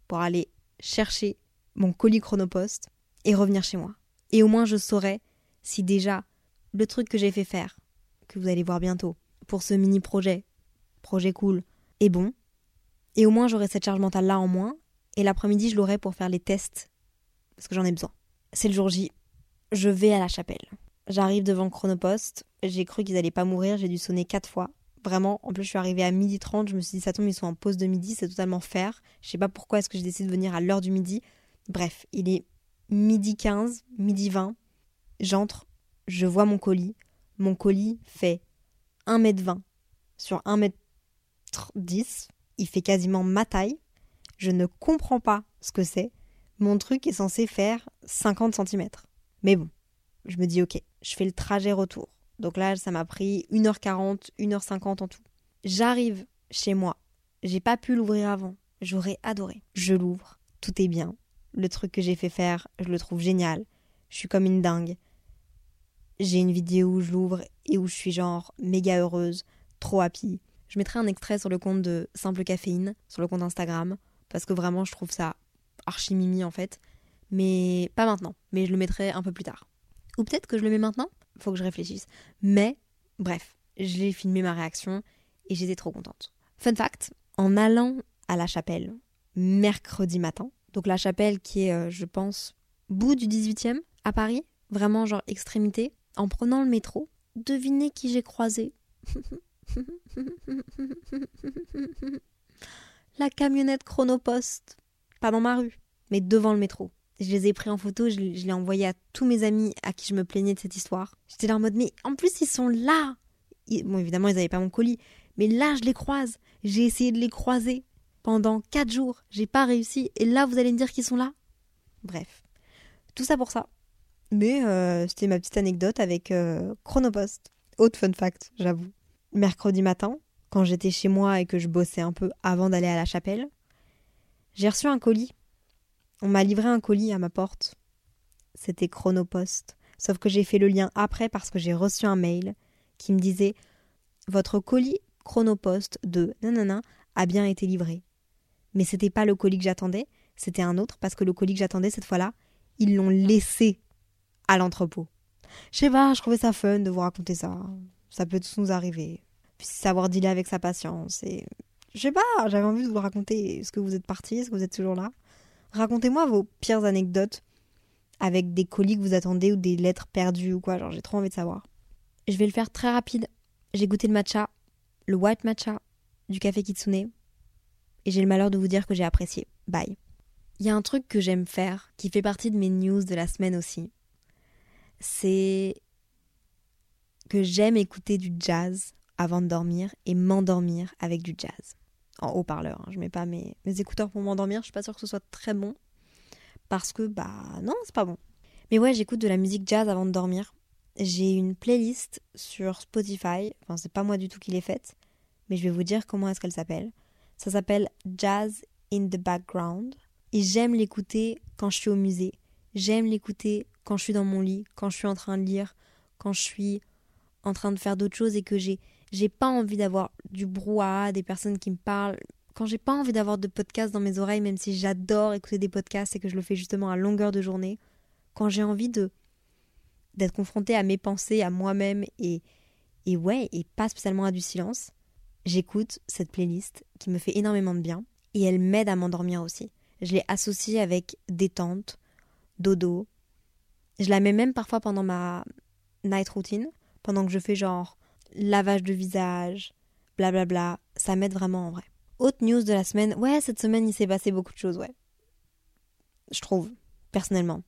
pour aller chercher mon colis chronopost et revenir chez moi et au moins je saurais si déjà le truc que j'ai fait faire que vous allez voir bientôt pour ce mini projet projet cool est bon et au moins j'aurai cette charge mentale là en moins. Et l'après-midi, je l'aurai pour faire les tests. Parce que j'en ai besoin. C'est le jour J. Je vais à la chapelle. J'arrive devant chronopost. J'ai cru qu'ils allaient pas mourir. J'ai dû sonner quatre fois. Vraiment, en plus, je suis arrivée à midi 30. Je me suis dit, ça tombe, ils sont en pause de midi. C'est totalement fair. Je sais pas pourquoi est-ce que j'ai décidé de venir à l'heure du midi. Bref, il est midi 15, midi 20. J'entre. Je vois mon colis. Mon colis fait 1m20 sur 1m10 il fait quasiment ma taille. Je ne comprends pas ce que c'est. Mon truc est censé faire 50 cm. Mais bon, je me dis ok, je fais le trajet retour. Donc là, ça m'a pris 1h40, 1h50 en tout. J'arrive chez moi. J'ai pas pu l'ouvrir avant. J'aurais adoré. Je l'ouvre. Tout est bien. Le truc que j'ai fait faire, je le trouve génial. Je suis comme une dingue. J'ai une vidéo où je l'ouvre et où je suis genre méga heureuse, trop happy. Je mettrai un extrait sur le compte de Simple Caféine, sur le compte Instagram, parce que vraiment je trouve ça archi mimi en fait. Mais pas maintenant, mais je le mettrai un peu plus tard. Ou peut-être que je le mets maintenant, faut que je réfléchisse. Mais bref, je l'ai filmé ma réaction et j'étais trop contente. Fun fact, en allant à la chapelle mercredi matin, donc la chapelle qui est, euh, je pense, bout du 18e à Paris, vraiment genre extrémité, en prenant le métro, devinez qui j'ai croisé La camionnette chronopost. Pas dans ma rue, mais devant le métro. Je les ai pris en photo, je, je l'ai envoyé à tous mes amis à qui je me plaignais de cette histoire. J'étais là en mode, mais en plus ils sont là Bon, évidemment, ils n'avaient pas mon colis, mais là je les croise. J'ai essayé de les croiser pendant 4 jours. J'ai pas réussi, et là vous allez me dire qu'ils sont là? Bref. Tout ça pour ça. Mais euh, c'était ma petite anecdote avec euh, Chronopost. Autre fun fact, j'avoue mercredi matin, quand j'étais chez moi et que je bossais un peu avant d'aller à la chapelle, j'ai reçu un colis. On m'a livré un colis à ma porte. C'était Chronopost. Sauf que j'ai fait le lien après parce que j'ai reçu un mail qui me disait Votre colis Chronopost de nanana a bien été livré. Mais c'était pas le colis que j'attendais, c'était un autre parce que le colis que j'attendais cette fois-là, ils l'ont laissé à l'entrepôt. Je sais pas, je trouvais ça fun de vous raconter ça. Ça peut tous nous arriver. Puis savoir dealer avec sa patience. Et je sais pas, j'avais envie de vous raconter. Est-ce que vous êtes parti Est-ce que vous êtes toujours là Racontez-moi vos pires anecdotes avec des colis que vous attendez ou des lettres perdues ou quoi. Genre, j'ai trop envie de savoir. Je vais le faire très rapide. J'ai goûté le matcha, le white matcha du café Kitsune. Et j'ai le malheur de vous dire que j'ai apprécié. Bye. Il y a un truc que j'aime faire, qui fait partie de mes news de la semaine aussi. C'est que j'aime écouter du jazz avant de dormir et m'endormir avec du jazz. En haut-parleur, hein. je mets pas mes, écouteurs pour m'endormir, je suis pas sûre que ce soit très bon. Parce que, bah, non, c'est pas bon. Mais ouais, j'écoute de la musique jazz avant de dormir. J'ai une playlist sur Spotify, enfin, c'est pas moi du tout qui l'ai faite, mais je vais vous dire comment est-ce qu'elle s'appelle. Ça s'appelle Jazz in the Background. Et j'aime l'écouter quand je suis au musée. J'aime l'écouter quand je suis dans mon lit, quand je suis en train de lire, quand je suis en train de faire d'autres choses et que j'ai j'ai pas envie d'avoir du brouhaha, des personnes qui me parlent. Quand j'ai pas envie d'avoir de podcasts dans mes oreilles, même si j'adore écouter des podcasts et que je le fais justement à longueur de journée, quand j'ai envie d'être confrontée à mes pensées, à moi-même et, et ouais, et pas spécialement à du silence, j'écoute cette playlist qui me fait énormément de bien et elle m'aide à m'endormir aussi. Je l'ai associée avec détente, dodo. Je la mets même parfois pendant ma night routine, pendant que je fais genre lavage de visage, blablabla. Ça m'aide vraiment en vrai. Haute news de la semaine. Ouais, cette semaine, il s'est passé beaucoup de choses, ouais. Je trouve, personnellement,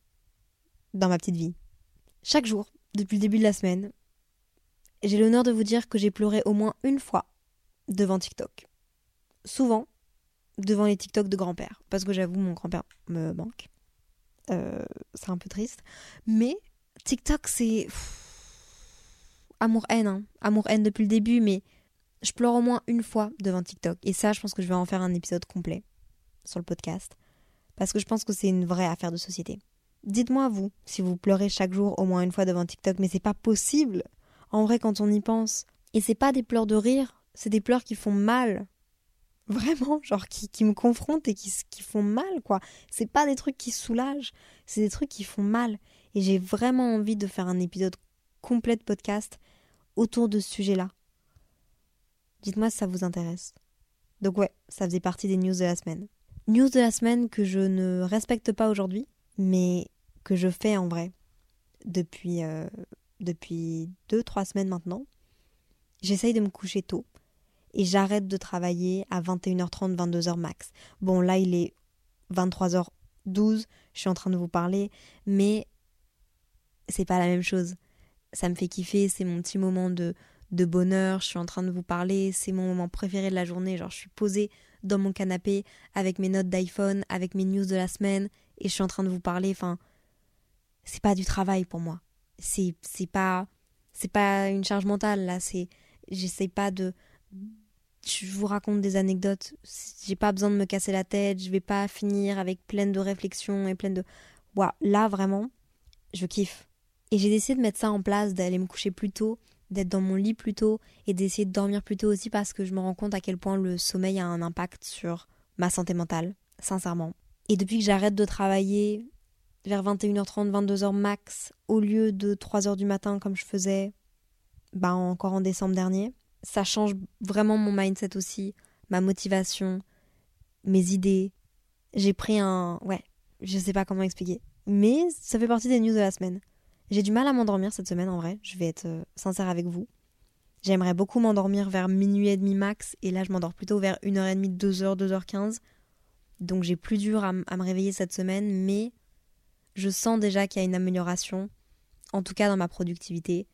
dans ma petite vie. Chaque jour, depuis le début de la semaine, j'ai l'honneur de vous dire que j'ai pleuré au moins une fois devant TikTok. Souvent, devant les TikTok de grand-père. Parce que j'avoue, mon grand-père me manque. Euh, c'est un peu triste. Mais TikTok, c'est. Amour-haine, hein. Amour-haine depuis le début, mais je pleure au moins une fois devant TikTok. Et ça, je pense que je vais en faire un épisode complet sur le podcast. Parce que je pense que c'est une vraie affaire de société. Dites-moi, vous, si vous pleurez chaque jour au moins une fois devant TikTok, mais c'est pas possible. En vrai, quand on y pense. Et c'est pas des pleurs de rire, c'est des pleurs qui font mal. *laughs* Vraiment, genre qui, qui me confrontent et qui, qui font mal, quoi. C'est pas des trucs qui soulagent, c'est des trucs qui font mal. Et j'ai vraiment envie de faire un épisode complet de podcast autour de ce sujet-là. Dites-moi si ça vous intéresse. Donc ouais, ça faisait partie des news de la semaine. News de la semaine que je ne respecte pas aujourd'hui, mais que je fais en vrai depuis euh, depuis deux trois semaines maintenant. J'essaye de me coucher tôt et j'arrête de travailler à 21h30 22h max. Bon là il est 23h12, je suis en train de vous parler, mais c'est pas la même chose. Ça me fait kiffer, c'est mon petit moment de de bonheur, je suis en train de vous parler, c'est mon moment préféré de la journée, genre je suis posée dans mon canapé avec mes notes d'iPhone, avec mes news de la semaine et je suis en train de vous parler, enfin c'est pas du travail pour moi. C'est pas pas une charge mentale là, j'essaie pas de je vous raconte des anecdotes, j'ai pas besoin de me casser la tête, je vais pas finir avec pleine de réflexions et pleine de là vraiment, je kiffe. Et j'ai décidé de mettre ça en place, d'aller me coucher plus tôt d'être dans mon lit plus tôt et d'essayer de dormir plus tôt aussi parce que je me rends compte à quel point le sommeil a un impact sur ma santé mentale, sincèrement. Et depuis que j'arrête de travailler vers 21h30, 22h max, au lieu de 3h du matin comme je faisais bah encore en décembre dernier, ça change vraiment mon mindset aussi, ma motivation, mes idées. J'ai pris un... Ouais, je sais pas comment expliquer. Mais ça fait partie des news de la semaine. J'ai du mal à m'endormir cette semaine en vrai, je vais être euh, sincère avec vous. J'aimerais beaucoup m'endormir vers minuit et demi max, et là je m'endors plutôt vers 1h30, 2h, 2h15. Donc j'ai plus dur à, me réveiller cette semaine, mais je sens déjà qu'il y a une amélioration, en tout cas dans ma productivité,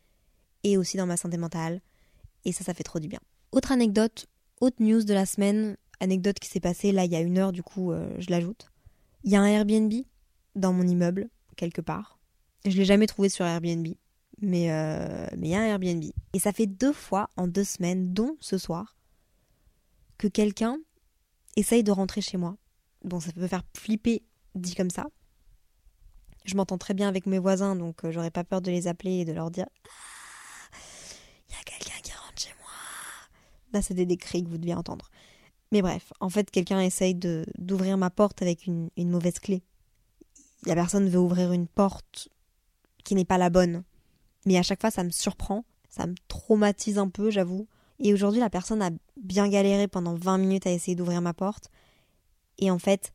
et aussi dans ma santé mentale, et ça, ça fait trop du bien. Autre anecdote, autre news de la semaine, anecdote qui s'est passée là il y a une heure, du coup euh, je l'ajoute. Il y a un Airbnb dans mon immeuble, quelque part. Je l'ai jamais trouvé sur Airbnb, mais euh, mais il y a un Airbnb. Et ça fait deux fois en deux semaines, dont ce soir, que quelqu'un essaye de rentrer chez moi. Bon, ça peut faire flipper dit comme ça. Je m'entends très bien avec mes voisins, donc euh, j'aurais pas peur de les appeler et de leur dire ah, Il y a quelqu'un qui rentre chez moi. Là, c'est des cris que vous deviez entendre. Mais bref, en fait, quelqu'un essaye d'ouvrir ma porte avec une, mauvaise clé. La personne veut ouvrir une porte qui n'est pas la bonne. Mais à chaque fois, ça me surprend, ça me traumatise un peu, j'avoue. Et aujourd'hui, la personne a bien galéré pendant 20 minutes à essayer d'ouvrir ma porte. Et en fait,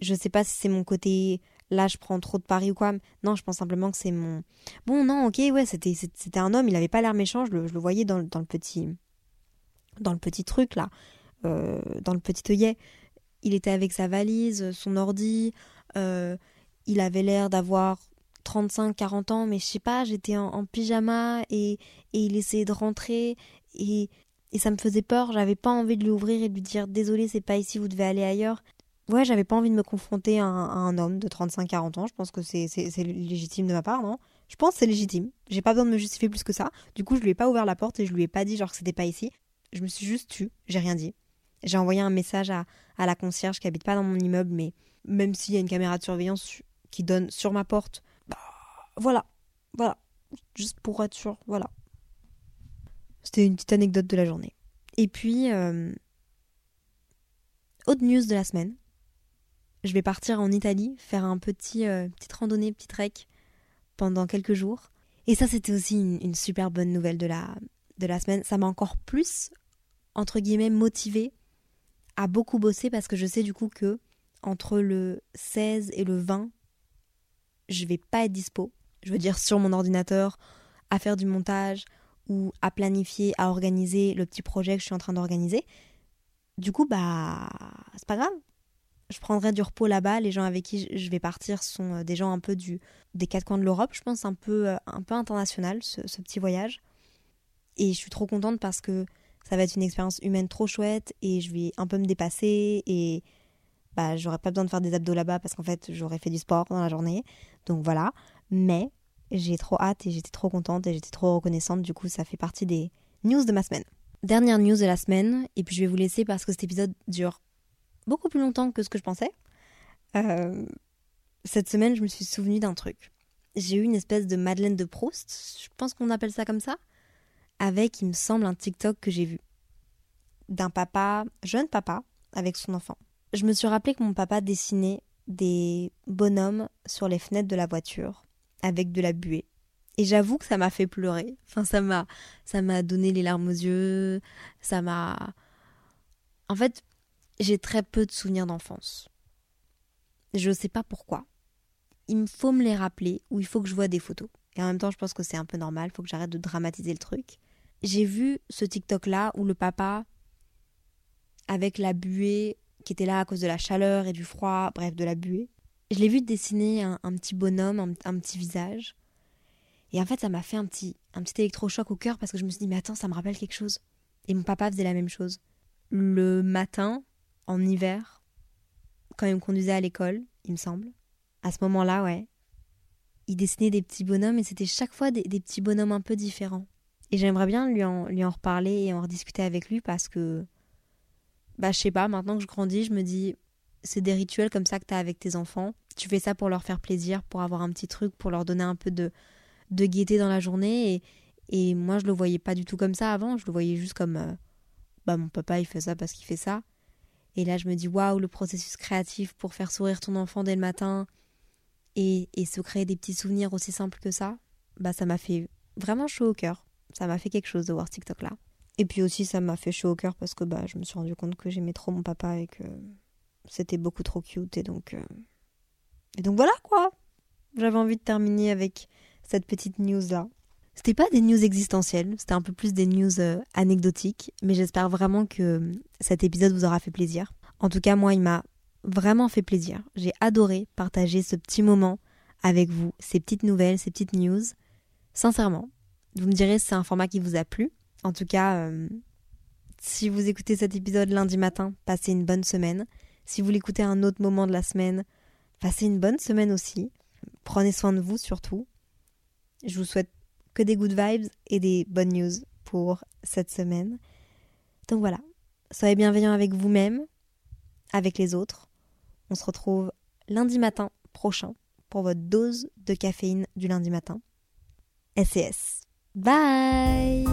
je sais pas si c'est mon côté là je prends trop de paris ou quoi. Non, je pense simplement que c'est mon. Bon, non, ok, ouais, c'était c'était un homme, il avait pas l'air méchant, je le, voyais dans, le petit dans le petit truc là, euh, dans le petit œillet. Il était avec sa valise, son ordi. Euh, il avait l'air d'avoir 35-40 ans, mais je sais pas, j'étais en, pyjama et, et, il essayait de rentrer et, et ça me faisait peur, j'avais pas envie de lui ouvrir et de lui dire désolé, c'est pas ici, vous devez aller ailleurs. Ouais, j'avais pas envie de me confronter à un, homme de 35-40 ans, je pense que c'est légitime de ma part, non? Je pense que c'est légitime, j'ai pas besoin de me justifier plus que ça. Du coup, je lui ai pas ouvert la porte et je lui ai pas dit genre que c'était pas ici. Je me suis juste tue, j'ai rien dit. J'ai envoyé un message à, à la concierge qui habite pas dans mon immeuble, mais même s'il y a une caméra de surveillance qui donne sur ma porte voilà, voilà, juste pour être sûr, voilà. C'était une petite anecdote de la journée. Et puis, euh, autre news de la semaine. je vais partir en Italie faire un petit euh, petite randonnée, petit trek pendant quelques jours. Et ça, c'était aussi une, une super bonne nouvelle de la, de la semaine. Ça m'a encore plus, entre guillemets, motivée à beaucoup bosser parce que je sais du coup que entre le 16 et le 20, je vais pas être dispo. Je veux dire sur mon ordinateur, à faire du montage ou à planifier, à organiser le petit projet que je suis en train d'organiser. Du coup, bah, c'est pas grave. Je prendrai du repos là-bas. Les gens avec qui je vais partir sont euh, des gens un peu du, des quatre coins de l'Europe, je pense, un peu, euh, un peu international, ce, ce petit voyage. Et je suis trop contente parce que ça va être une expérience humaine trop chouette et je vais un peu me dépasser et bah, j'aurais pas besoin de faire des abdos là-bas parce qu'en fait, j'aurais fait du sport dans la journée. Donc voilà. Mais j'ai trop hâte et j'étais trop contente et j'étais trop reconnaissante. Du coup, ça fait partie des news de ma semaine. Dernière news de la semaine, et puis je vais vous laisser parce que cet épisode dure beaucoup plus longtemps que ce que je pensais. Euh, cette semaine, je me suis souvenu d'un truc. J'ai eu une espèce de Madeleine de Proust, je pense qu'on appelle ça comme ça, avec, il me semble, un TikTok que j'ai vu. D'un papa, jeune papa, avec son enfant. Je me suis rappelé que mon papa dessinait des bonhommes sur les fenêtres de la voiture avec de la buée. Et j'avoue que ça m'a fait pleurer. Enfin, ça m'a, ça m'a donné les larmes aux yeux. Ça m'a. En fait, j'ai très peu de souvenirs d'enfance. Je ne sais pas pourquoi. Il me faut me les rappeler ou il faut que je vois des photos. Et en même temps, je pense que c'est un peu normal. Il faut que j'arrête de dramatiser le truc. J'ai vu ce TikTok là où le papa, avec la buée qui était là à cause de la chaleur et du froid, bref, de la buée, je l'ai vu dessiner un, petit bonhomme, un, un, petit visage. Et en fait, ça m'a fait un petit, un petit électrochoc au cœur parce que je me suis dit, mais attends, ça me rappelle quelque chose. Et mon papa faisait la même chose. Le matin, en hiver, quand il me conduisait à l'école, il me semble, à ce moment-là, ouais, il dessinait des petits bonhommes et c'était chaque fois des, des, petits bonhommes un peu différents. Et j'aimerais bien lui en, lui en reparler et en rediscuter avec lui parce que, bah, je sais pas, maintenant que je grandis, je me dis, c'est des rituels comme ça que tu as avec tes enfants. Tu fais ça pour leur faire plaisir, pour avoir un petit truc, pour leur donner un peu de, de gaieté dans la journée. Et, et moi, je le voyais pas du tout comme ça avant. Je le voyais juste comme euh, bah, mon papa, il fait ça parce qu'il fait ça. Et là, je me dis waouh, le processus créatif pour faire sourire ton enfant dès le matin et, et se créer des petits souvenirs aussi simples que ça, bah, ça m'a fait vraiment chaud au cœur. Ça m'a fait quelque chose de voir TikTok là. Et puis aussi, ça m'a fait chaud au cœur parce que bah, je me suis rendu compte que j'aimais trop mon papa et que c'était beaucoup trop cute et donc euh... et donc voilà quoi. J'avais envie de terminer avec cette petite news là c'était pas des news existentielles c'était un peu plus des news euh, anecdotiques mais j'espère vraiment que cet épisode vous aura fait plaisir. En tout cas moi il m'a vraiment fait plaisir. J'ai adoré partager ce petit moment avec vous ces petites nouvelles ces petites news. Sincèrement vous me direz si c'est un format qui vous a plu en tout cas euh, si vous écoutez cet épisode lundi matin passez une bonne semaine si vous l'écoutez à un autre moment de la semaine, passez une bonne semaine aussi. Prenez soin de vous surtout. Je vous souhaite que des good vibes et des bonnes news pour cette semaine. Donc voilà, soyez bienveillants avec vous-même, avec les autres. On se retrouve lundi matin prochain pour votre dose de caféine du lundi matin. SES. Bye.